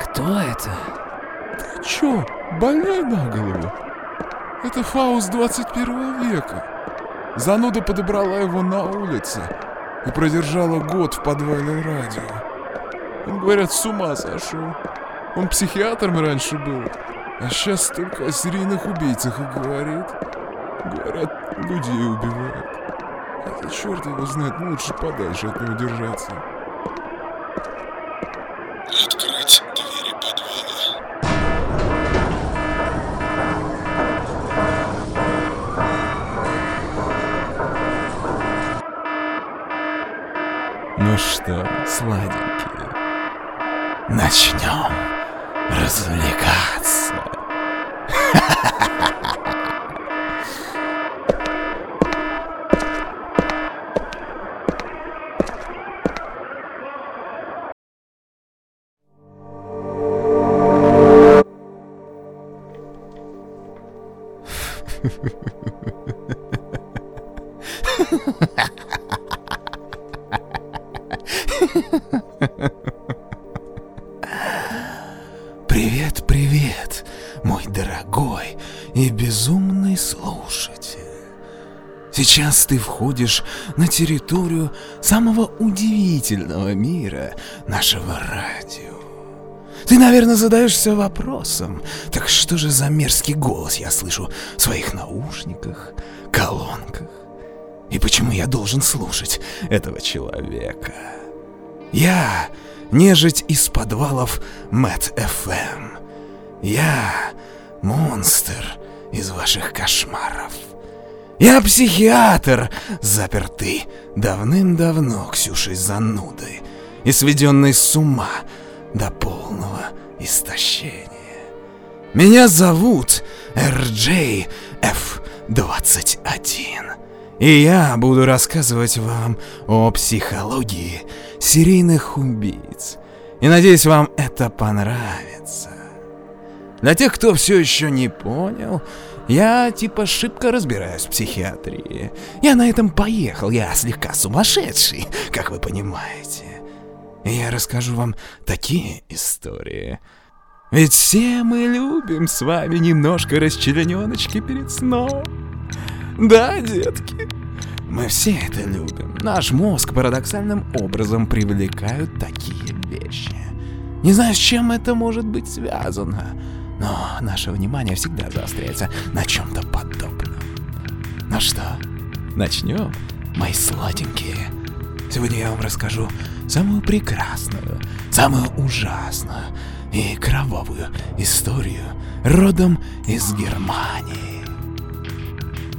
Кто это? Ты чё, больной на голову? Это Фауст 21 века. Зануда подобрала его на улице и продержала год в подвале радио. Он, говорят, с ума сошел. Он психиатром раньше был, а сейчас только о серийных убийцах и говорит. Говорят, людей убивает. Хотя черт его знает, лучше подальше от него держаться. Что, сладенькие, начнем развлекаться. И безумный слушатель. Сейчас ты входишь на территорию самого удивительного мира нашего радио. Ты, наверное, задаешься вопросом, так что же за мерзкий голос я слышу в своих наушниках, колонках? И почему я должен слушать этого человека? Я нежить из подвалов Мэт ФМ. Я монстр из ваших кошмаров. Я психиатр, запертый давным-давно Ксюшей занудой и сведенный с ума до полного истощения. Меня зовут RJF21. И я буду рассказывать вам о психологии серийных убийц. И надеюсь, вам это понравится. Для тех, кто все еще не понял, я типа шибко разбираюсь в психиатрии. Я на этом поехал, я слегка сумасшедший, как вы понимаете. И я расскажу вам такие истории. Ведь все мы любим с вами немножко расчлененочки перед сном. Да, детки? Мы все это любим. Наш мозг парадоксальным образом привлекают такие вещи. Не знаю, с чем это может быть связано, но наше внимание всегда заостряется на чем-то подобном. Ну что, начнем, мои сладенькие? Сегодня я вам расскажу самую прекрасную, самую ужасную и кровавую историю родом из Германии.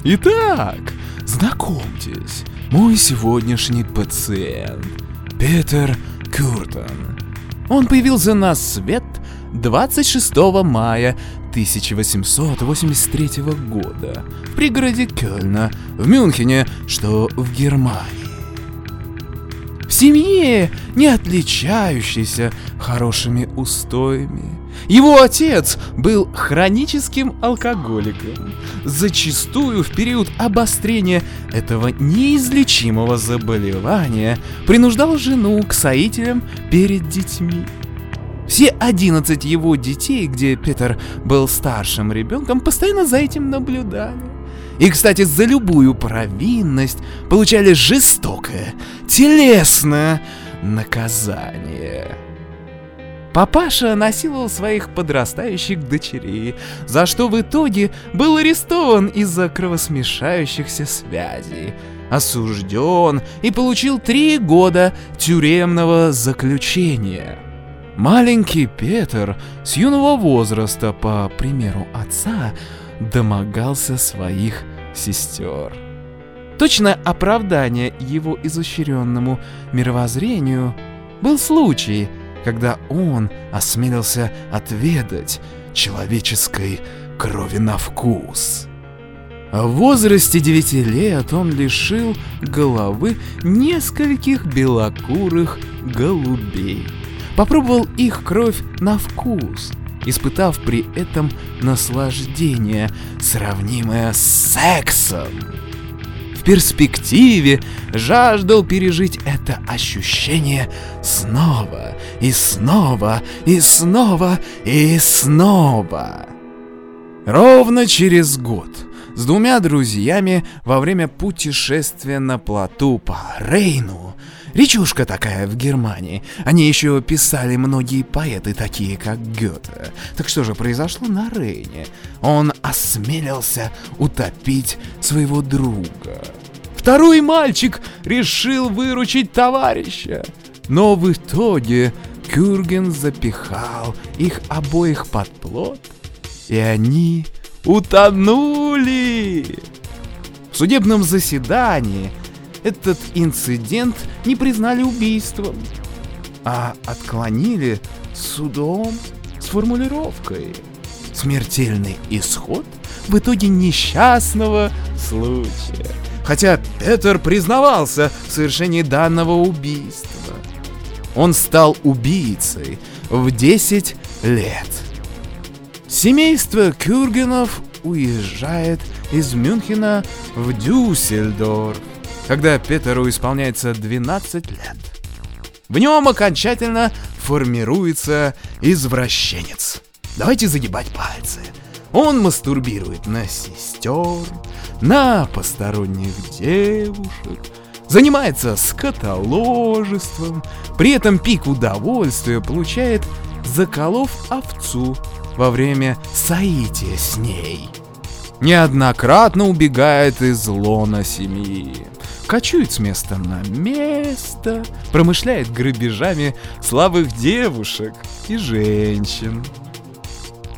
Итак, знакомьтесь, мой сегодняшний пациент Петер Куртон. Он появился на свет 26 мая 1883 года в пригороде Кёльна в Мюнхене, что в Германии. В семье, не отличающейся хорошими устоями. Его отец был хроническим алкоголиком, зачастую в период обострения этого неизлечимого заболевания принуждал жену к соителям перед детьми. Все 11 его детей, где Петер был старшим ребенком, постоянно за этим наблюдали. И, кстати, за любую провинность получали жестокое, телесное наказание. Папаша насиловал своих подрастающих дочерей, за что в итоге был арестован из-за кровосмешающихся связей, осужден и получил три года тюремного заключения. Маленький Петр с юного возраста, по примеру отца, домогался своих сестер. Точное оправдание его изощренному мировоззрению был случай, когда он осмелился отведать человеческой крови на вкус. В возрасте 9 лет он лишил головы нескольких белокурых голубей. Попробовал их кровь на вкус, испытав при этом наслаждение, сравнимое с сексом. в перспективе жаждал пережить это ощущение снова и снова и снова и снова. Ровно через год с двумя друзьями во время путешествия на плоту по Рейну Речушка такая в Германии. Они еще писали многие поэты, такие как Гёте. Так что же произошло на Рейне? Он осмелился утопить своего друга. Второй мальчик решил выручить товарища. Но в итоге Кюрген запихал их обоих под плот, и они утонули. В судебном заседании этот инцидент не признали убийством, а отклонили судом с формулировкой «Смертельный исход в итоге несчастного случая». Хотя Петер признавался в совершении данного убийства. Он стал убийцей в 10 лет. Семейство Кюргенов уезжает из Мюнхена в Дюссельдорф когда Петеру исполняется 12 лет. В нем окончательно формируется извращенец. Давайте загибать пальцы. Он мастурбирует на сестер, на посторонних девушек, занимается скотоложеством, при этом пик удовольствия получает, заколов овцу во время соития с ней. Неоднократно убегает из лона семьи кочует с места на место, промышляет грабежами слабых девушек и женщин.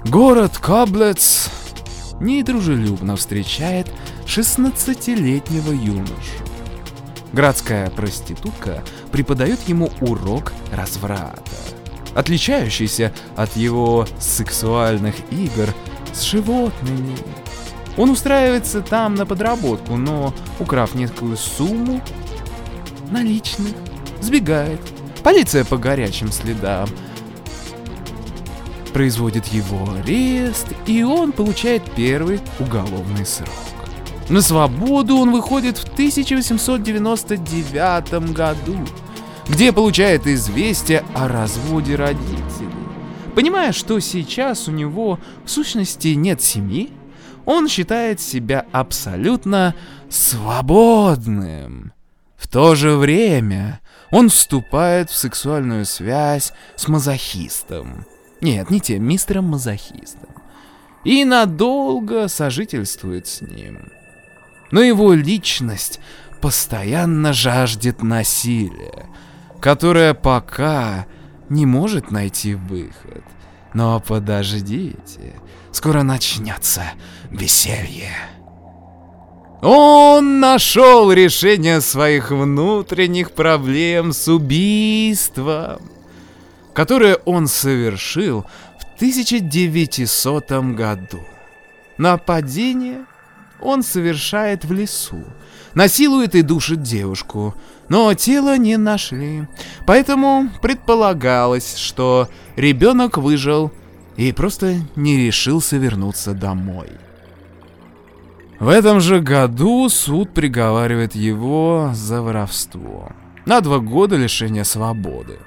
Город Каблец недружелюбно встречает 16-летнего юношу. Градская проститутка преподает ему урок разврата, отличающийся от его сексуальных игр с животными. Он устраивается там на подработку, но, украв некую сумму наличных, сбегает. Полиция по горячим следам производит его арест, и он получает первый уголовный срок. На свободу он выходит в 1899 году, где получает известие о разводе родителей. Понимая, что сейчас у него в сущности нет семьи, он считает себя абсолютно свободным. В то же время он вступает в сексуальную связь с мазохистом. Нет, не тем мистером мазохистом. И надолго сожительствует с ним. Но его личность постоянно жаждет насилия, которое пока не может найти выход. Но подождите, Скоро начнется веселье. Он нашел решение своих внутренних проблем с убийством, которое он совершил в 1900 году. Нападение он совершает в лесу, насилует и душит девушку, но тело не нашли. Поэтому предполагалось, что ребенок выжил и просто не решился вернуться домой. В этом же году суд приговаривает его за воровство. На два года лишения свободы.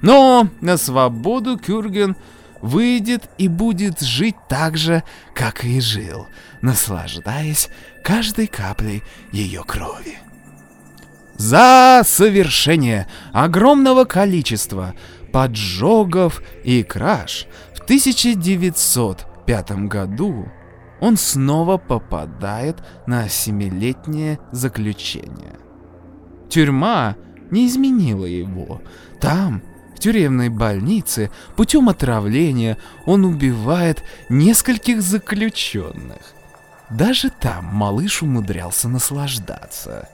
Но на свободу Кюрген выйдет и будет жить так же, как и жил, наслаждаясь каждой каплей ее крови. За совершение огромного количества поджогов и краж 1905 году он снова попадает на семилетнее заключение. Тюрьма не изменила его. Там, в тюремной больнице, путем отравления он убивает нескольких заключенных. Даже там малыш умудрялся наслаждаться.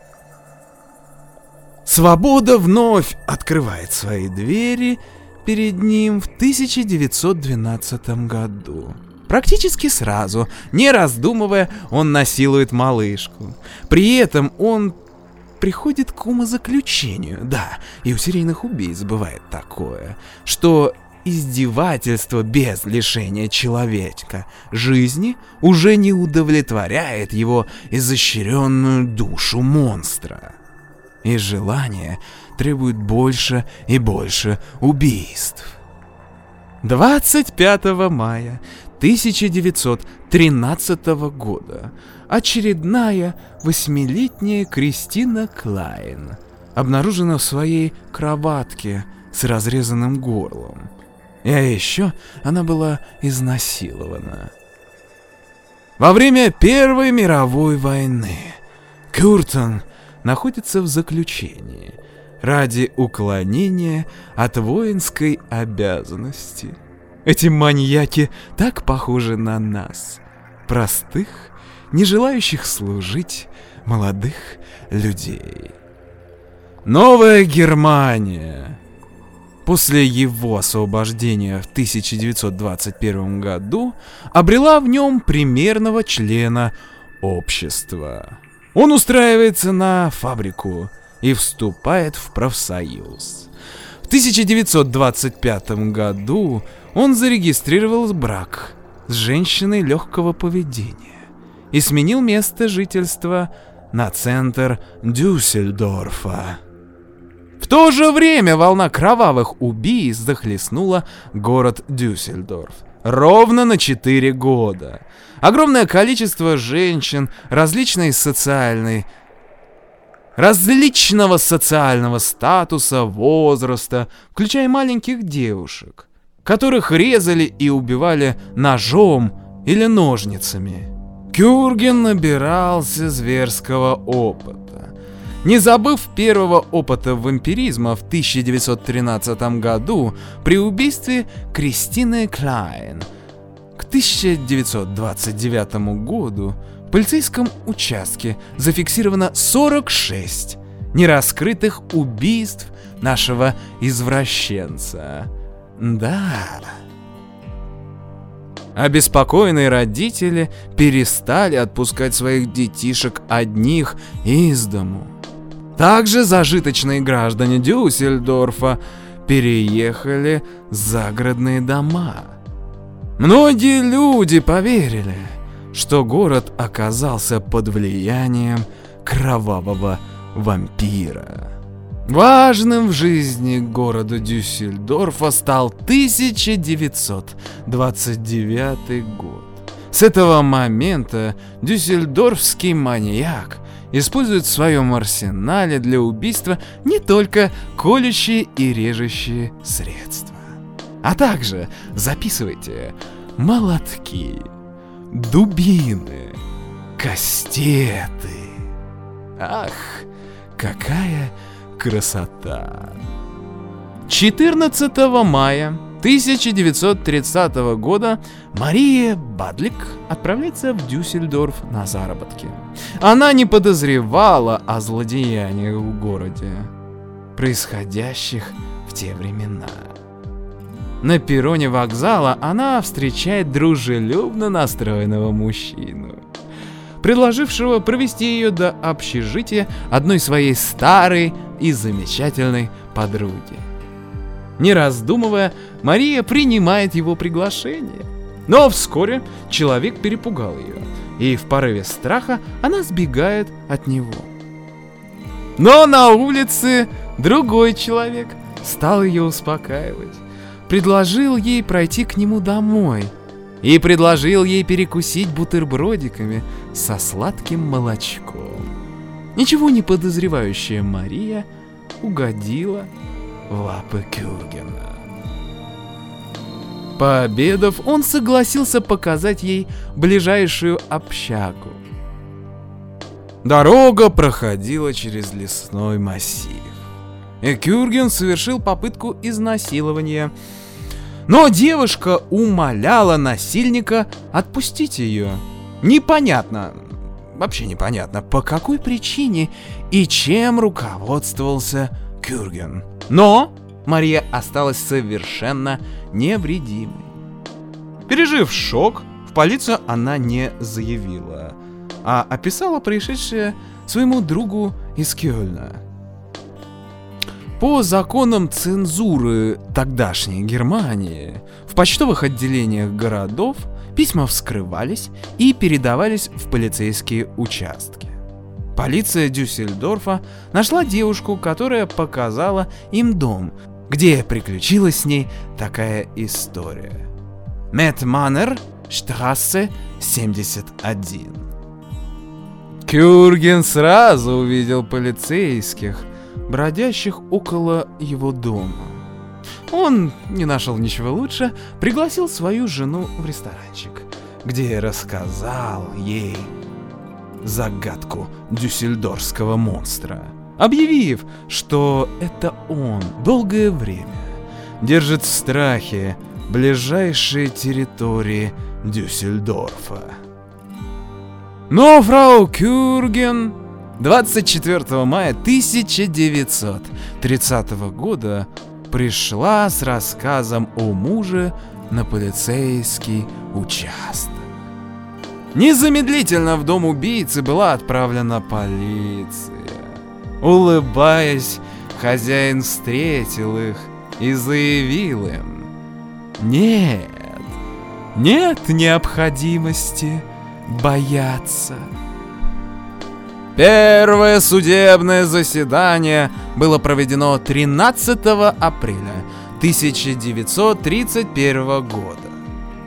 Свобода вновь открывает свои двери перед ним в 1912 году. Практически сразу, не раздумывая, он насилует малышку. При этом он приходит к умозаключению, да, и у серийных убийц бывает такое, что издевательство без лишения человека жизни уже не удовлетворяет его изощренную душу монстра. И желание требует больше и больше убийств. 25 мая 1913 года очередная восьмилетняя Кристина Клайн обнаружена в своей кроватке с разрезанным горлом. И а еще она была изнасилована. Во время Первой мировой войны Кюртон находится в заключении ради уклонения от воинской обязанности. Эти маньяки так похожи на нас, простых, не желающих служить молодых людей. Новая Германия. После его освобождения в 1921 году обрела в нем примерного члена общества. Он устраивается на фабрику и вступает в профсоюз. В 1925 году он зарегистрировал брак с женщиной легкого поведения и сменил место жительства на центр Дюссельдорфа. В то же время волна кровавых убийств захлестнула город Дюссельдорф. Ровно на 4 года. Огромное количество женщин различной социальной различного социального статуса, возраста, включая маленьких девушек, которых резали и убивали ножом или ножницами. Кюрген набирался зверского опыта. Не забыв первого опыта вампиризма в 1913 году при убийстве Кристины Клайн, к 1929 году в полицейском участке зафиксировано 46 нераскрытых убийств нашего извращенца. Да. Обеспокоенные родители перестали отпускать своих детишек одних из дому. Также зажиточные граждане Дюссельдорфа переехали загородные дома. Многие люди поверили, что город оказался под влиянием кровавого вампира. Важным в жизни города Дюссельдорфа стал 1929 год. С этого момента дюссельдорфский маньяк использует в своем арсенале для убийства не только колющие и режущие средства, а также, записывайте, молотки, дубины, кастеты. Ах, какая красота! 14 мая 1930 года Мария Бадлик отправляется в Дюссельдорф на заработки. Она не подозревала о злодеяниях в городе, происходящих в те времена. На перроне вокзала она встречает дружелюбно настроенного мужчину, предложившего провести ее до общежития одной своей старой и замечательной подруги. Не раздумывая, Мария принимает его приглашение. Но вскоре человек перепугал ее, и в порыве страха она сбегает от него. Но на улице другой человек стал ее успокаивать предложил ей пройти к нему домой и предложил ей перекусить бутербродиками со сладким молочком. Ничего не подозревающая Мария угодила лапы Кюргена. Пообедав, он согласился показать ей ближайшую общагу. Дорога проходила через лесной массив. И Кюрген совершил попытку изнасилования – но девушка умоляла насильника отпустить ее. Непонятно, вообще непонятно, по какой причине и чем руководствовался Кюрген. Но Мария осталась совершенно невредимой. Пережив шок, в полицию она не заявила, а описала происшедшее своему другу из Кёльна. По законам цензуры тогдашней Германии в почтовых отделениях городов письма вскрывались и передавались в полицейские участки. Полиция Дюссельдорфа нашла девушку, которая показала им дом, где приключилась с ней такая история. Мэтт Маннер, штрассе 71. Кюрген сразу увидел полицейских, бродящих около его дома. Он не нашел ничего лучше, пригласил свою жену в ресторанчик, где рассказал ей загадку дюссельдорского монстра, объявив, что это он долгое время держит в страхе ближайшие территории Дюссельдорфа. Но фрау Кюрген 24 мая 1930 года пришла с рассказом о муже на полицейский участок. Незамедлительно в дом убийцы была отправлена полиция. Улыбаясь, хозяин встретил их и заявил им, «Нет, нет необходимости бояться». Первое судебное заседание было проведено 13 апреля 1931 года.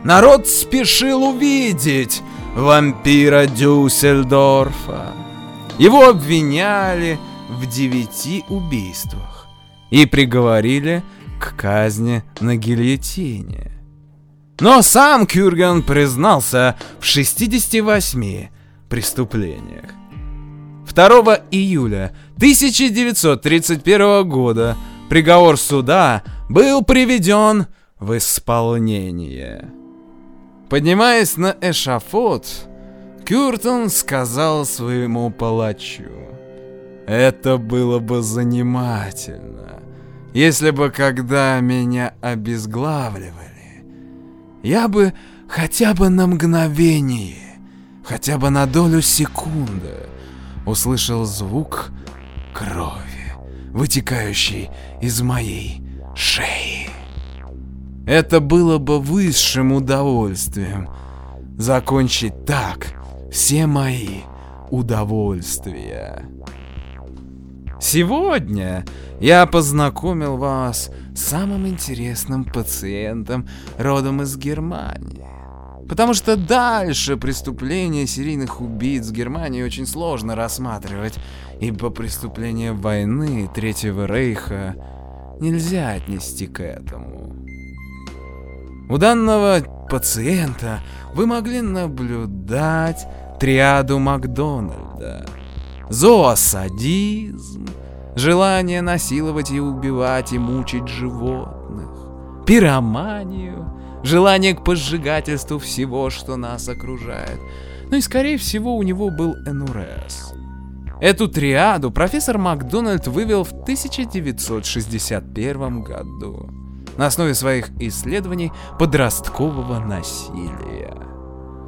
Народ спешил увидеть вампира Дюссельдорфа. Его обвиняли в девяти убийствах и приговорили к казни на гильотине. Но сам Кюрген признался в 68 преступлениях. 2 июля 1931 года приговор суда был приведен в исполнение. Поднимаясь на эшафот, Кюртон сказал своему палачу, «Это было бы занимательно, если бы когда меня обезглавливали, я бы хотя бы на мгновение, хотя бы на долю секунды услышал звук крови, вытекающей из моей шеи. Это было бы высшим удовольствием закончить так все мои удовольствия. Сегодня я познакомил вас с самым интересным пациентом родом из Германии. Потому что дальше преступления серийных убийц Германии очень сложно рассматривать, ибо преступления войны Третьего Рейха нельзя отнести к этому. У данного пациента вы могли наблюдать триаду Макдональда. Зоосадизм, желание насиловать и убивать и мучить животных, пироманию, желание к поджигательству всего, что нас окружает. Ну и скорее всего у него был НУРС. Эту триаду профессор Макдональд вывел в 1961 году на основе своих исследований подросткового насилия.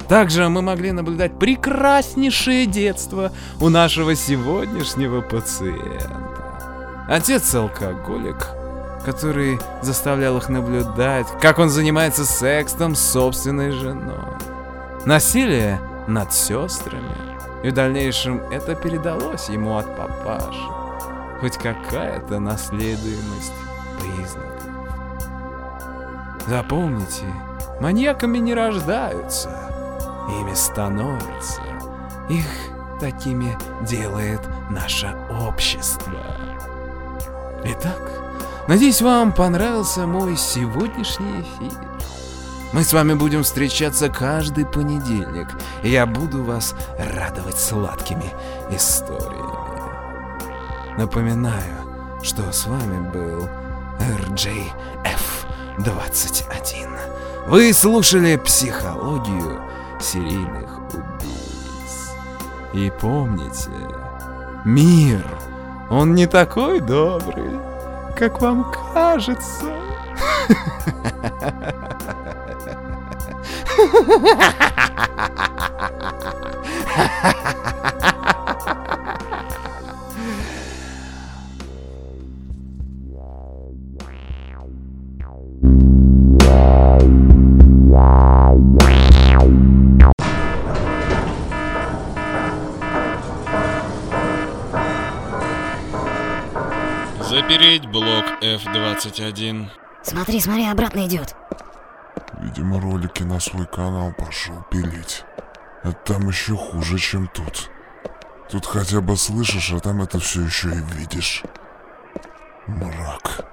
Также мы могли наблюдать прекраснейшее детство у нашего сегодняшнего пациента. Отец алкоголик, который заставлял их наблюдать, как он занимается сексом с собственной женой. Насилие над сестрами. И в дальнейшем это передалось ему от папаши. Хоть какая-то наследуемость признаков. Запомните, маньяками не рождаются, ими становятся. Их такими делает наше общество. Итак, надеюсь, вам понравился мой сегодняшний эфир. Мы с вами будем встречаться каждый понедельник, и я буду вас радовать сладкими историями. Напоминаю, что с вами был RJF21. Вы слушали психологию серийных убийц. И помните, мир, он не такой добрый, как вам кажется. Запереть блок F-21. Смотри, смотри, обратно идет. Видимо, ролики на свой канал пошел пилить. А там еще хуже, чем тут. Тут хотя бы слышишь, а там это все еще и видишь. Мрак.